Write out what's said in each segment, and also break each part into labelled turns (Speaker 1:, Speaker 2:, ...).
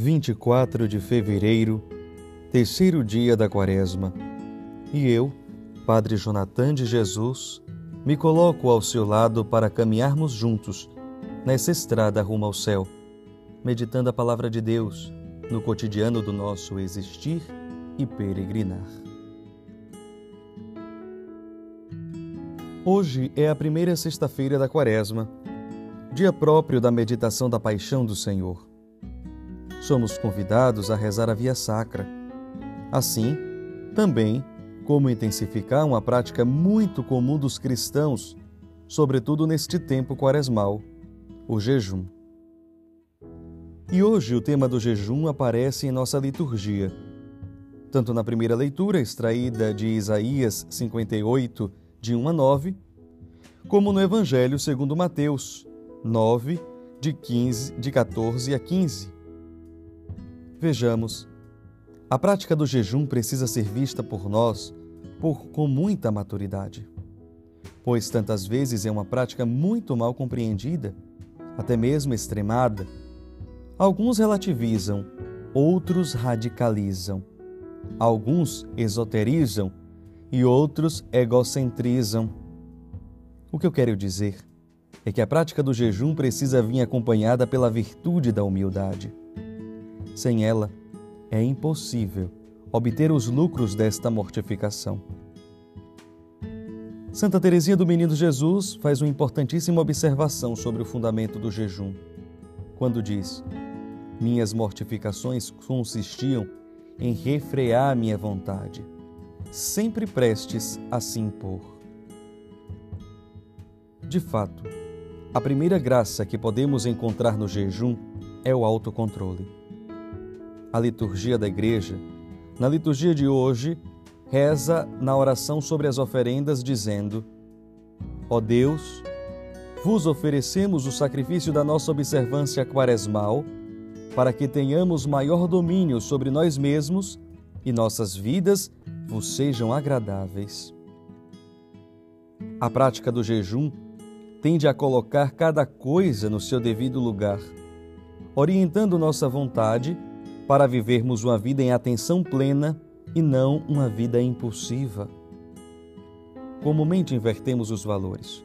Speaker 1: 24 de fevereiro, terceiro dia da Quaresma, e eu, Padre Jonathan de Jesus, me coloco ao seu lado para caminharmos juntos nessa estrada rumo ao céu, meditando a palavra de Deus no cotidiano do nosso existir e peregrinar. Hoje é a primeira sexta-feira da Quaresma, dia próprio da meditação da paixão do Senhor. Somos convidados a rezar a via sacra. Assim, também como intensificar uma prática muito comum dos cristãos, sobretudo neste tempo quaresmal, o jejum. E hoje o tema do jejum aparece em nossa liturgia, tanto na primeira leitura, extraída de Isaías 58, de 1 a 9, como no Evangelho segundo Mateus 9, de, 15, de 14 a 15. Vejamos, a prática do jejum precisa ser vista por nós por, com muita maturidade, pois tantas vezes é uma prática muito mal compreendida, até mesmo extremada. Alguns relativizam, outros radicalizam, alguns esoterizam e outros egocentrizam. O que eu quero dizer é que a prática do jejum precisa vir acompanhada pela virtude da humildade. Sem ela, é impossível obter os lucros desta mortificação. Santa Teresinha do Menino Jesus faz uma importantíssima observação sobre o fundamento do jejum, quando diz: Minhas mortificações consistiam em refrear minha vontade sempre prestes a se impor. De fato, a primeira graça que podemos encontrar no jejum é o autocontrole. A liturgia da Igreja, na liturgia de hoje, reza na oração sobre as oferendas, dizendo: Ó Deus, vos oferecemos o sacrifício da nossa observância quaresmal, para que tenhamos maior domínio sobre nós mesmos e nossas vidas vos sejam agradáveis. A prática do jejum tende a colocar cada coisa no seu devido lugar, orientando nossa vontade para vivermos uma vida em atenção plena e não uma vida impulsiva. Comumente invertemos os valores,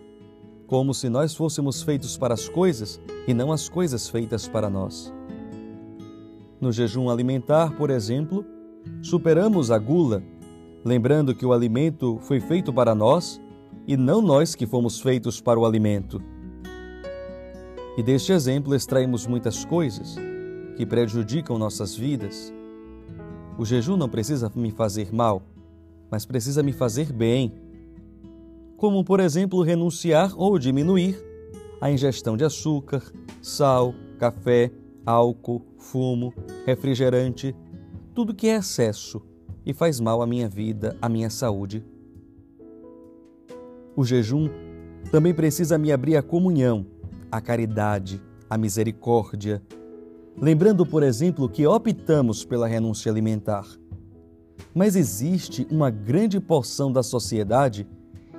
Speaker 1: como se nós fôssemos feitos para as coisas e não as coisas feitas para nós. No jejum alimentar, por exemplo, superamos a gula lembrando que o alimento foi feito para nós e não nós que fomos feitos para o alimento. E deste exemplo extraímos muitas coisas que prejudicam nossas vidas. O jejum não precisa me fazer mal, mas precisa me fazer bem. Como, por exemplo, renunciar ou diminuir a ingestão de açúcar, sal, café, álcool, fumo, refrigerante, tudo que é excesso e faz mal à minha vida, à minha saúde. O jejum também precisa me abrir à comunhão, à caridade, à misericórdia, lembrando, por exemplo, que optamos pela renúncia alimentar. Mas existe uma grande porção da sociedade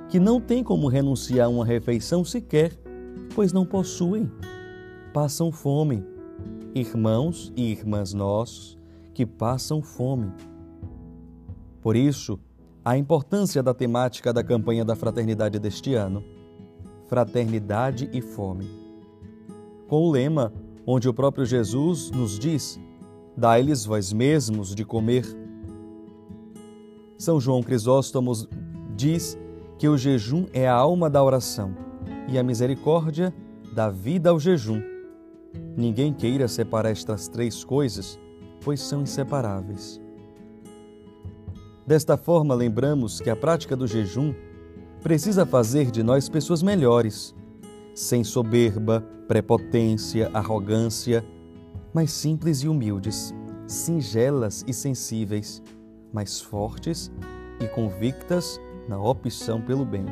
Speaker 1: que não tem como renunciar a uma refeição sequer, pois não possuem. Passam fome. Irmãos e irmãs nossos que passam fome. Por isso, a importância da temática da campanha da fraternidade deste ano: Fraternidade e Fome. Com o lema onde o próprio Jesus nos diz: Dai-lhes vós mesmos de comer. São João Crisóstomo diz que o jejum é a alma da oração e a misericórdia dá vida ao jejum. Ninguém queira separar estas três coisas, pois são inseparáveis. Desta forma, lembramos que a prática do jejum precisa fazer de nós pessoas melhores, sem soberba, prepotência, arrogância, mas simples e humildes, singelas e sensíveis, mas fortes e convictas na opção pelo bem.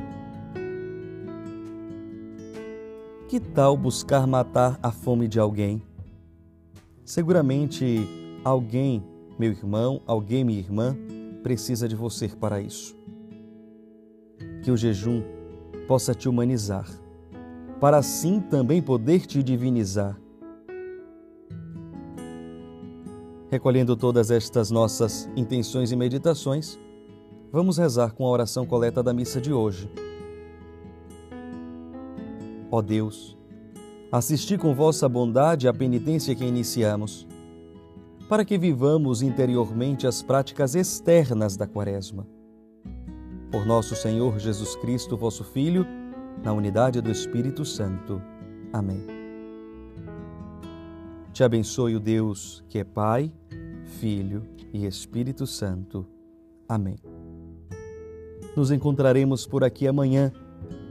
Speaker 1: Que tal buscar matar a fome de alguém? Seguramente alguém, meu irmão, alguém, minha irmã, precisa de você para isso. Que o jejum possa te humanizar, para assim também poder te divinizar. Recolhendo todas estas nossas intenções e meditações, vamos rezar com a oração coleta da missa de hoje. Ó Deus, assisti com vossa bondade à penitência que iniciamos, para que vivamos interiormente as práticas externas da Quaresma. Por nosso Senhor Jesus Cristo, vosso Filho, na unidade do Espírito Santo. Amém. Te abençoe o Deus que é Pai, Filho e Espírito Santo. Amém. Nos encontraremos por aqui amanhã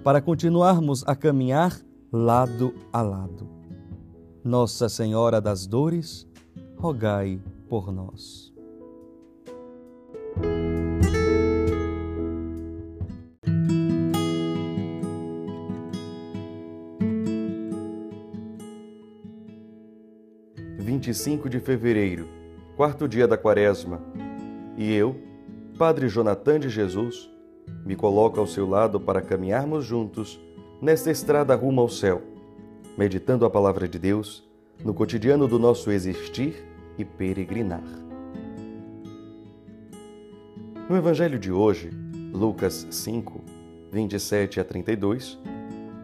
Speaker 1: para continuarmos a caminhar lado a lado. Nossa Senhora das Dores, rogai por nós. Vinte e cinco de fevereiro, quarto dia da quaresma, e eu, Padre Jonathan de Jesus, me coloco ao seu lado para caminharmos juntos nesta estrada rumo ao céu, meditando a palavra de Deus no cotidiano do nosso existir e peregrinar. No Evangelho de hoje, Lucas 5, 27 a 32,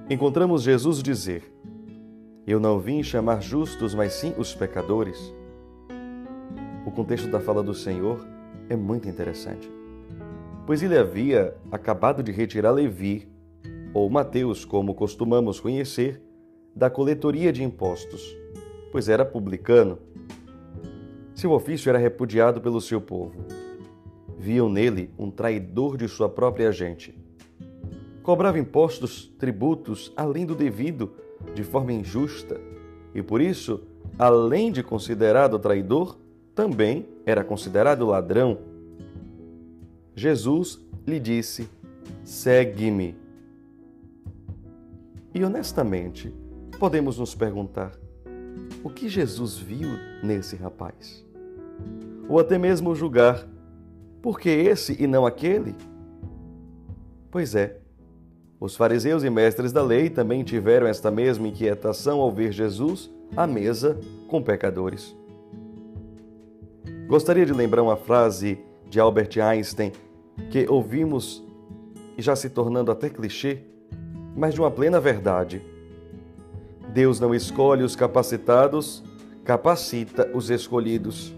Speaker 1: encontramos Jesus dizer: Eu não vim chamar justos, mas sim os pecadores. O contexto da fala do Senhor é muito interessante pois ele havia acabado de retirar Levi, ou Mateus, como costumamos conhecer, da coletoria de impostos, pois era publicano. Seu ofício era repudiado pelo seu povo. Viam nele um traidor de sua própria gente. Cobrava impostos, tributos, além do devido, de forma injusta, e por isso, além de considerado traidor, também era considerado ladrão Jesus lhe disse: Segue-me. E honestamente, podemos nos perguntar: o que Jesus viu nesse rapaz? Ou até mesmo julgar: por que esse e não aquele? Pois é, os fariseus e mestres da lei também tiveram esta mesma inquietação ao ver Jesus à mesa com pecadores. Gostaria de lembrar uma frase de Albert Einstein que ouvimos e já se tornando até clichê, mas de uma plena verdade. Deus não escolhe os capacitados, capacita os escolhidos.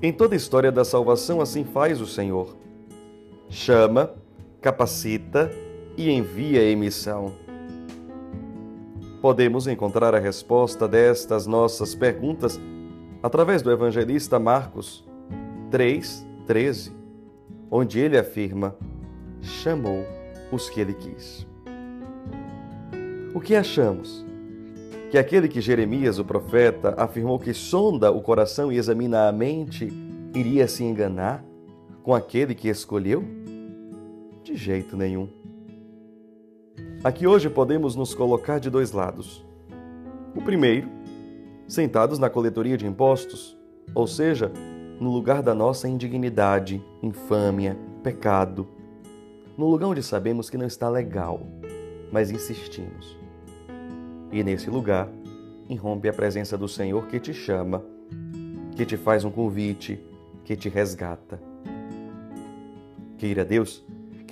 Speaker 1: Em toda a história da salvação, assim faz o Senhor. Chama, capacita e envia a emissão. Podemos encontrar a resposta destas nossas perguntas através do evangelista Marcos 3, 13 onde ele afirma: chamou os que ele quis. O que achamos? Que aquele que Jeremias, o profeta, afirmou que sonda o coração e examina a mente, iria se enganar com aquele que escolheu? De jeito nenhum. Aqui hoje podemos nos colocar de dois lados. O primeiro, sentados na coletoria de impostos, ou seja, no lugar da nossa indignidade, infâmia, pecado, no lugar onde sabemos que não está legal, mas insistimos. E nesse lugar, irrompe a presença do Senhor que te chama, que te faz um convite, que te resgata. Queira Deus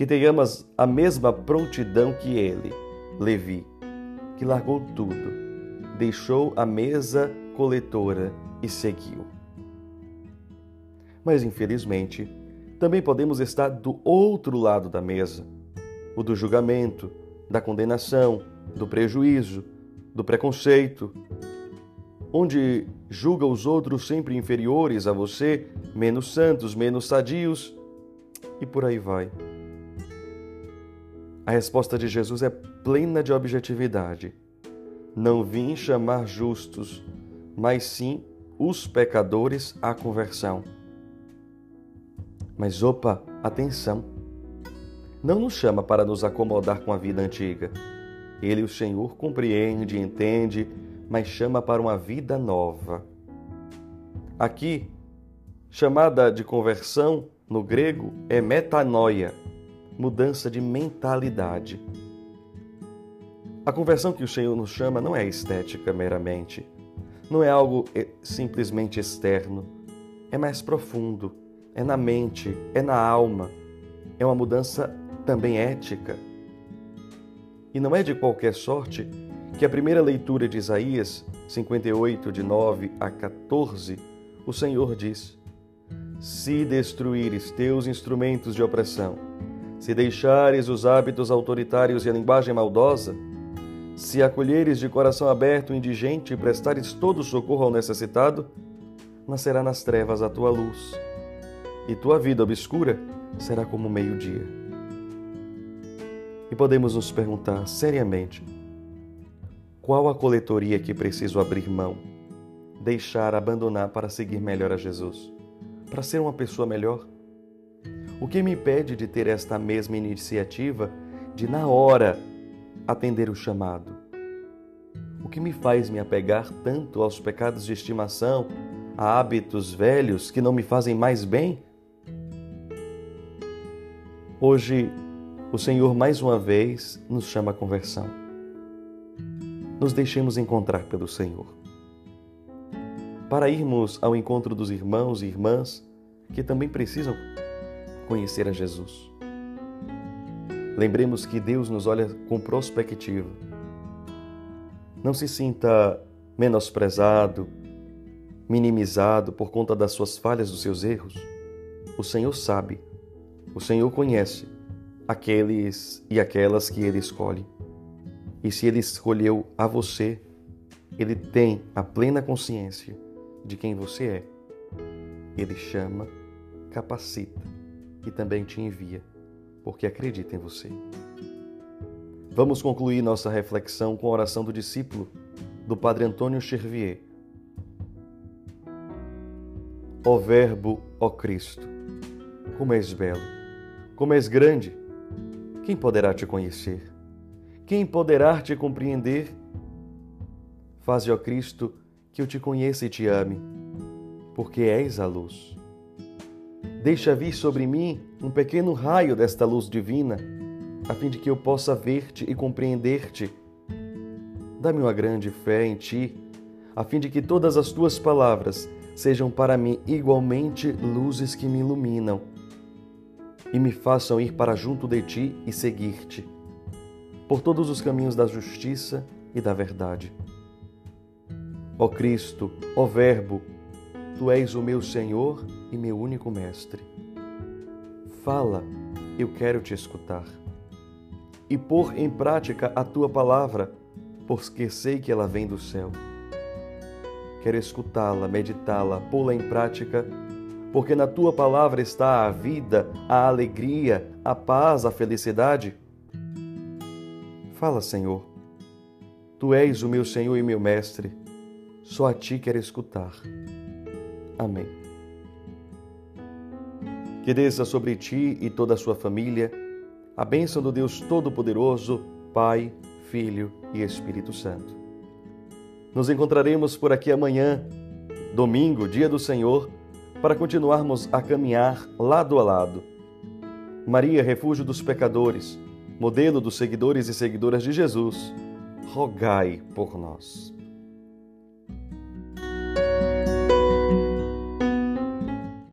Speaker 1: que tenhamos a mesma prontidão que ele, Levi, que largou tudo, deixou a mesa coletora e seguiu mas infelizmente também podemos estar do outro lado da mesa o do julgamento, da condenação, do prejuízo, do preconceito, onde julga os outros sempre inferiores a você, menos santos, menos sadios, e por aí vai. A resposta de Jesus é plena de objetividade. Não vim chamar justos, mas sim os pecadores à conversão. Mas opa, atenção! Não nos chama para nos acomodar com a vida antiga. Ele, o Senhor, compreende, entende, mas chama para uma vida nova. Aqui, chamada de conversão no grego é metanoia, mudança de mentalidade. A conversão que o Senhor nos chama não é estética meramente, não é algo eh, simplesmente externo, é mais profundo, é na mente, é na alma, é uma mudança também ética. E não é de qualquer sorte que a primeira leitura de Isaías 58, de 9 a 14, o Senhor diz: Se destruíres teus instrumentos de opressão, se deixares os hábitos autoritários e a linguagem maldosa, se acolheres de coração aberto o indigente e prestares todo o socorro ao necessitado, nascerá nas trevas a tua luz, e tua vida obscura será como meio-dia. E podemos nos perguntar seriamente: qual a coletoria que preciso abrir mão, deixar, abandonar para seguir melhor a Jesus, para ser uma pessoa melhor? O que me impede de ter esta mesma iniciativa de, na hora, atender o chamado? O que me faz me apegar tanto aos pecados de estimação, a hábitos velhos que não me fazem mais bem? Hoje, o Senhor mais uma vez nos chama à conversão. Nos deixemos encontrar pelo Senhor. Para irmos ao encontro dos irmãos e irmãs que também precisam conhecer a Jesus. Lembremos que Deus nos olha com prospectiva. Não se sinta menosprezado, minimizado por conta das suas falhas, dos seus erros. O Senhor sabe, o Senhor conhece aqueles e aquelas que Ele escolhe. E se Ele escolheu a você, Ele tem a plena consciência de quem você é. Ele chama, capacita e também te envia porque acredita em você. Vamos concluir nossa reflexão com a oração do discípulo do Padre Antônio Chervier. Ó Verbo, ó Cristo, como és belo, como és grande, quem poderá te conhecer? Quem poderá te compreender? Faze, ó Cristo, que eu te conheça e te ame, porque és a luz. Deixa vir sobre mim um pequeno raio desta luz divina, a fim de que eu possa ver-te e compreender-te. Dá-me uma grande fé em ti, a fim de que todas as tuas palavras sejam para mim igualmente luzes que me iluminam e me façam ir para junto de ti e seguir-te, por todos os caminhos da justiça e da verdade. Ó Cristo, ó Verbo, Tu és o meu Senhor e meu único Mestre. Fala, eu quero te escutar. E pôr em prática a tua palavra, porque sei que ela vem do céu. Quero escutá-la, meditá-la, pô-la em prática, porque na tua palavra está a vida, a alegria, a paz, a felicidade. Fala, Senhor. Tu és o meu Senhor e meu Mestre. Só a ti quero escutar. Amém. Que desça sobre ti e toda a sua família a bênção do Deus Todo-Poderoso, Pai, Filho e Espírito Santo. Nos encontraremos por aqui amanhã, domingo, dia do Senhor, para continuarmos a caminhar lado a lado. Maria, refúgio dos pecadores, modelo dos seguidores e seguidoras de Jesus, rogai por nós.